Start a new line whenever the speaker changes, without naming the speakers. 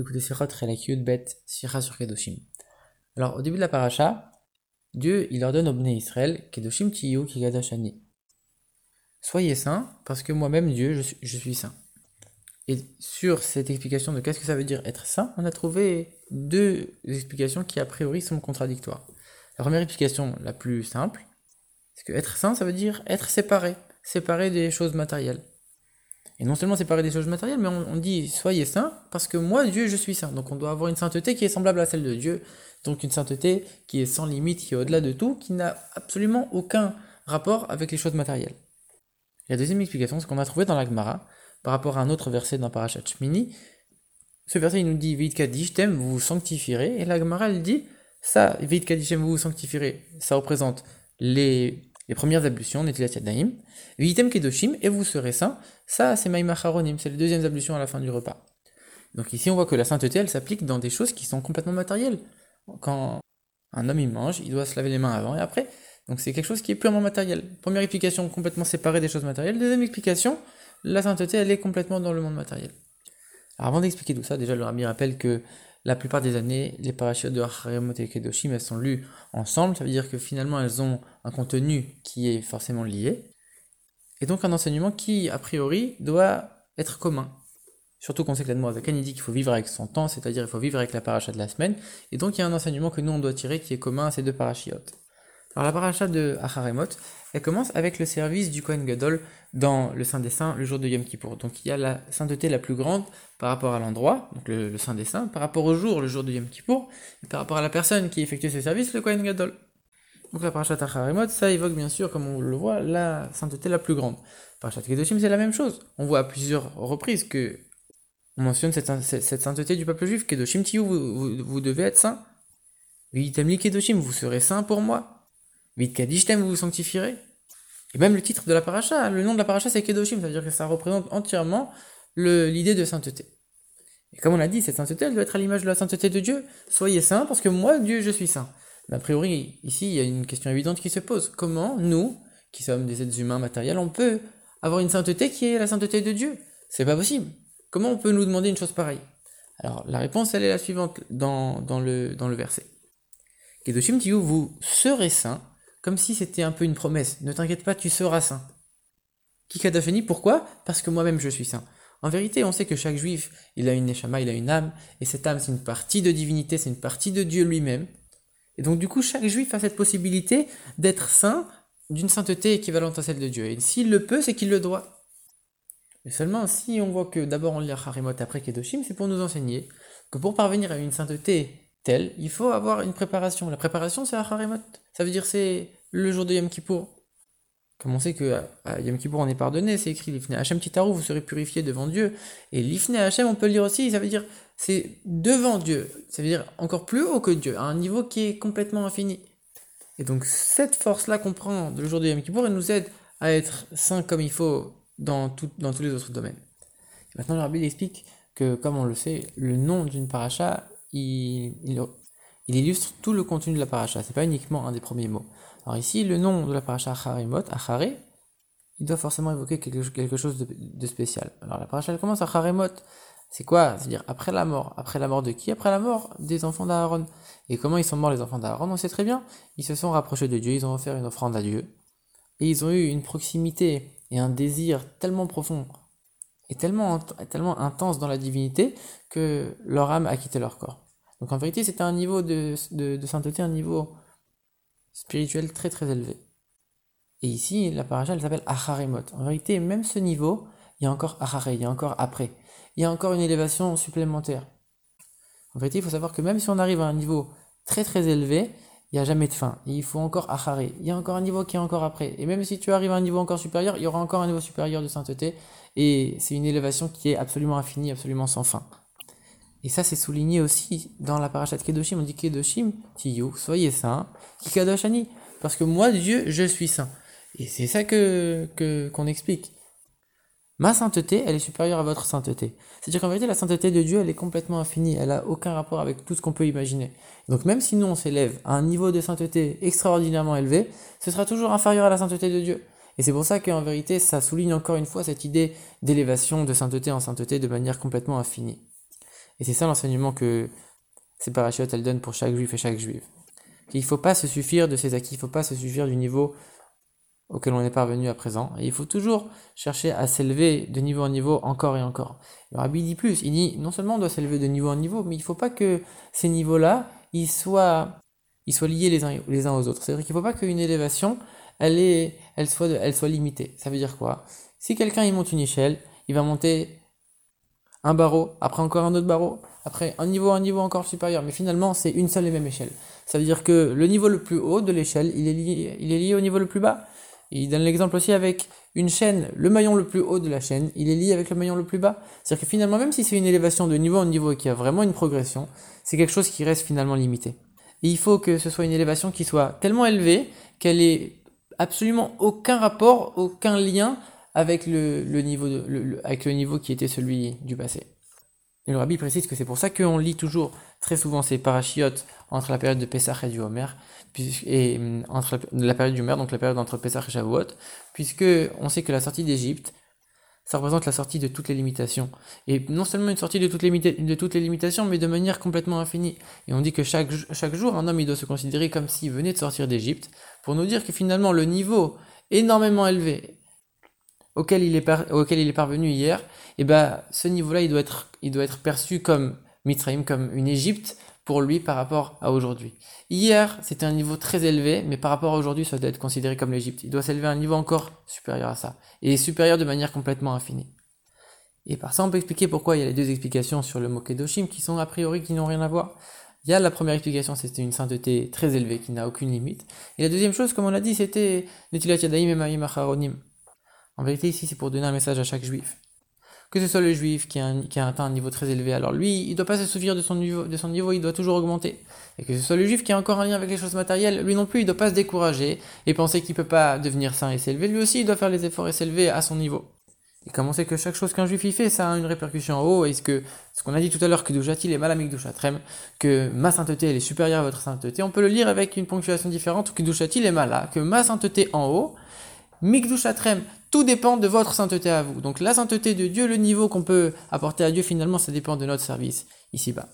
Écoutez Sichot Relakiut Bet Sira sur Kedoshim. Alors, au début de la paracha, Dieu, il ordonne au Bnei Israël, Kedoshim Tiyu Kigadashani. Soyez saints, parce que moi-même, Dieu, je suis saint. Et sur cette explication de qu'est-ce que ça veut dire être saint, on a trouvé deux explications qui, a priori, sont contradictoires. La première explication, la plus simple, c'est que être saint, ça veut dire être séparé, séparé des choses matérielles. Et non seulement séparer des choses matérielles, mais on, dit soyez saints parce que moi, Dieu, je suis saint. Donc on doit avoir une sainteté qui est semblable à celle de Dieu. Donc une sainteté qui est sans limite, qui est au-delà de tout, qui n'a absolument aucun rapport avec les choses matérielles. la deuxième explication, c'est qu'on a trouvé dans l'Agmara, par rapport à un autre verset dans Parashat Shmini. Ce verset, il nous dit Vit Kadishtem, vous vous sanctifierez. Et l'Agmara, elle dit ça, Vit Kadishtem, vous vous sanctifierez. Ça représente les les premières ablutions, Netilat Yadayim, Vitem Kedoshim, et vous serez saint. Ça, c'est Maïma c'est les deuxièmes ablutions à la fin du repas. Donc ici, on voit que la sainteté, elle s'applique dans des choses qui sont complètement matérielles. Quand un homme, il mange, il doit se laver les mains avant et après. Donc c'est quelque chose qui est purement matériel. Première explication, complètement séparée des choses matérielles. Deuxième explication, la sainteté, elle est complètement dans le monde matériel. Alors avant d'expliquer tout ça, déjà le Rabbi rappelle que la plupart des années, les parachutes de Haremot et Kedoshim, elles sont lues ensemble, ça veut dire que finalement elles ont un contenu qui est forcément lié, et donc un enseignement qui, a priori, doit être commun. Surtout qu'on sait que la il dit qu'il faut vivre avec son temps, c'est-à-dire il faut vivre avec la paracha de la semaine, et donc il y a un enseignement que nous on doit tirer qui est commun à ces deux parachiotes. Alors la paracha de Acharemot, elle commence avec le service du Kohen Gadol dans le Saint des Saints le jour de Yom Kippour. Donc il y a la sainteté la plus grande par rapport à l'endroit, donc le, Saint des Saints, par rapport au jour, le jour de Yom Kippour, et par rapport à la personne qui effectue ce service, le Kohen Gadol. Donc la parashat Acharemot, ça évoque bien sûr, comme on le voit, la sainteté la plus grande. Parashat Kedoshim, c'est la même chose. On voit à plusieurs reprises que on mentionne cette, sainteté du peuple juif. Kedoshim Tiyu, vous, vous, devez être saint. Kedoshim, vous serez saint pour moi. Vite Kadishtem, vous vous sanctifierez. Et même le titre de la paracha, le nom de la paracha c'est Kedoshim, c'est-à-dire que ça représente entièrement l'idée de sainteté. Et comme on l'a dit, cette sainteté, elle doit être à l'image de la sainteté de Dieu. Soyez saints parce que moi, Dieu, je suis saint. Mais a priori, ici, il y a une question évidente qui se pose. Comment nous, qui sommes des êtres humains matériels, on peut avoir une sainteté qui est la sainteté de Dieu? C'est pas possible. Comment on peut nous demander une chose pareille? Alors, la réponse, elle est la suivante dans, dans, le, dans le verset. Kedoshim vous serez saints comme si c'était un peu une promesse. Ne t'inquiète pas, tu seras saint. Kikadafeni, pourquoi? Parce que moi-même je suis saint. En vérité, on sait que chaque juif, il a une neshama, il a une âme, et cette âme, c'est une partie de divinité, c'est une partie de Dieu lui-même. Et donc, du coup, chaque juif a cette possibilité d'être saint d'une sainteté équivalente à celle de Dieu. Et s'il le peut, c'est qu'il le doit. Mais seulement si on voit que d'abord on lit Harimot après Kedoshim, c'est pour nous enseigner que pour parvenir à une sainteté il faut avoir une préparation. La préparation, c'est Harimot. Ça veut dire c'est le jour de Yom Kippour. Comme on sait que à Yom Kippour on est pardonné, c'est écrit Lifne Hachem Titaru, vous serez purifié devant Dieu. Et Lifne Hachem, on peut le dire aussi, ça veut dire c'est devant Dieu. Ça veut dire encore plus haut que Dieu, à un niveau qui est complètement infini. Et donc cette force-là qu'on prend le jour de Yom Kippour, elle nous aide à être saint comme il faut dans, dans tous les autres domaines. maintenant le rabbi explique que, comme on le sait, le nom d'une paracha, il, il, il illustre tout le contenu de la paracha, c'est pas uniquement un des premiers mots. Alors ici, le nom de la paracha Acharimot, Achare, il doit forcément évoquer quelque, chose de, spécial. Alors la paracha elle commence Acharimot, c'est quoi? C'est-à-dire après la mort. Après la mort de qui? Après la mort des enfants d'Aaron. Et comment ils sont morts les enfants d'Aaron? On sait très bien. Ils se sont rapprochés de Dieu, ils ont offert une offrande à Dieu. Et ils ont eu une proximité et un désir tellement profond et tellement, tellement intense dans la divinité que leur âme a quitté leur corps. Donc en vérité, c'était un niveau de, sainteté, un niveau spirituel très très élevé. Et ici, la paracha, elle s'appelle Acharemot. En vérité, même ce niveau, il y a encore Achare, il y a encore après. Il y a encore une élévation supplémentaire. En vérité, il faut savoir que même si on arrive à un niveau très très élevé, il n'y a jamais de fin. il faut encore Achare. Il y a encore un niveau qui est encore après. Et même si tu arrives à un niveau encore supérieur, il y aura encore un niveau supérieur de sainteté. Et c'est une élévation qui est absolument infinie, absolument sans fin. Et ça, c'est souligné aussi dans la parachat Kedoshim. On dit Kedoshim, Tiyu, soyez saints, Kikadoshani. Parce que moi, Dieu, je suis saint. Et c'est ça que, qu'on explique. Ma sainteté, elle est supérieure à votre sainteté. C'est-à-dire qu'en vérité, la sainteté de Dieu, elle est complètement infinie. Elle a aucun rapport avec tout ce qu'on peut imaginer. Donc même si nous, on s'élève à un niveau de sainteté extraordinairement élevé, ce sera toujours inférieur à la sainteté de Dieu. Et c'est pour ça qu'en vérité, ça souligne encore une fois cette idée d'élévation de sainteté en sainteté de manière complètement infinie. Et c'est ça l'enseignement que ces parachutes elles donnent pour chaque juif et chaque juive. Il ne faut pas se suffire de ses acquis, il ne faut pas se suffire du niveau auquel on est parvenu à présent. Et il faut toujours chercher à s'élever de niveau en niveau encore et encore. Le rabbi dit plus, il dit non seulement on doit s'élever de niveau en niveau, mais il ne faut pas que ces niveaux-là, ils soient, ils soient liés les uns, les uns aux autres. C'est-à-dire qu'il ne faut pas qu'une élévation, elle, est, elle, soit, elle soit limitée. Ça veut dire quoi? Si quelqu'un il monte une échelle, il va monter un barreau, après encore un autre barreau, après un niveau, un niveau encore supérieur, mais finalement c'est une seule et même échelle. Ça veut dire que le niveau le plus haut de l'échelle, il, il est lié au niveau le plus bas. Il donne l'exemple aussi avec une chaîne, le maillon le plus haut de la chaîne, il est lié avec le maillon le plus bas. C'est-à-dire que finalement, même si c'est une élévation de niveau en niveau et qu'il y a vraiment une progression, c'est quelque chose qui reste finalement limité. Il faut que ce soit une élévation qui soit tellement élevée qu'elle ait absolument aucun rapport, aucun lien avec le, niveau, avec le niveau qui était celui du passé. Et le rabbi précise que c'est pour ça qu'on lit toujours très souvent ces parachiotes entre la période de Pessah et du Homer, et hum, entre la, période du Homer, donc la période entre Pessah et Shavuot, puisque on sait que la sortie d'Égypte, ça représente la sortie de toutes les limitations. Et non seulement une sortie de toutes les, limitations, mais de manière complètement infinie. Et on dit que chaque, jour, un homme il doit se considérer comme s'il venait de sortir d'Égypte, pour nous dire que finalement le niveau énormément élevé auquel il est, parvenu hier, et eh ben ce niveau-là, il doit être perçu comme Mitzrayim, comme une Égypte pour lui par rapport à aujourd'hui. Hier, c'était un niveau très élevé, mais par rapport à aujourd'hui, ça doit être considéré comme l'Égypte. Il doit s'élever à un niveau encore supérieur à ça, et supérieur de manière complètement infinie. Et par ça, on peut expliquer pourquoi il y a les deux explications sur le mot Kedoshim qui sont a priori qui n'ont rien à voir. Il y a la première explication, c'était une sainteté très élevée qui n'a aucune limite. Et la deuxième chose, comme on l'a dit, c'était Netilat Yadaim et. En vérité, ici, c'est pour donner un message à chaque juif. Que ce soit le juif qui a, atteint un niveau très élevé, alors lui, il ne doit pas se souvenir de son, niveau, il doit toujours augmenter. Et que ce soit le juif qui a encore un lien avec les choses matérielles, lui non plus, il ne doit pas se décourager et penser qu'il ne peut pas devenir saint et s'élever. Lui aussi, il doit faire les efforts et s'élever à son niveau. Et comme on sait que chaque chose qu'un juif y fait, ça a une répercussion en haut, est-ce que, ce qu'on a dit tout à l'heure, que Douchatil est malamik Douchatrem, que ma sainteté elle est supérieure à votre sainteté, on peut le lire avec une ponctuation différente, que Douchatil est mala, que ma sainteté en haut, Mikdushatrem, tout dépend de votre sainteté à vous. Donc la sainteté de Dieu, le niveau qu'on peut apporter à Dieu, finalement, ça dépend de notre service ici-bas.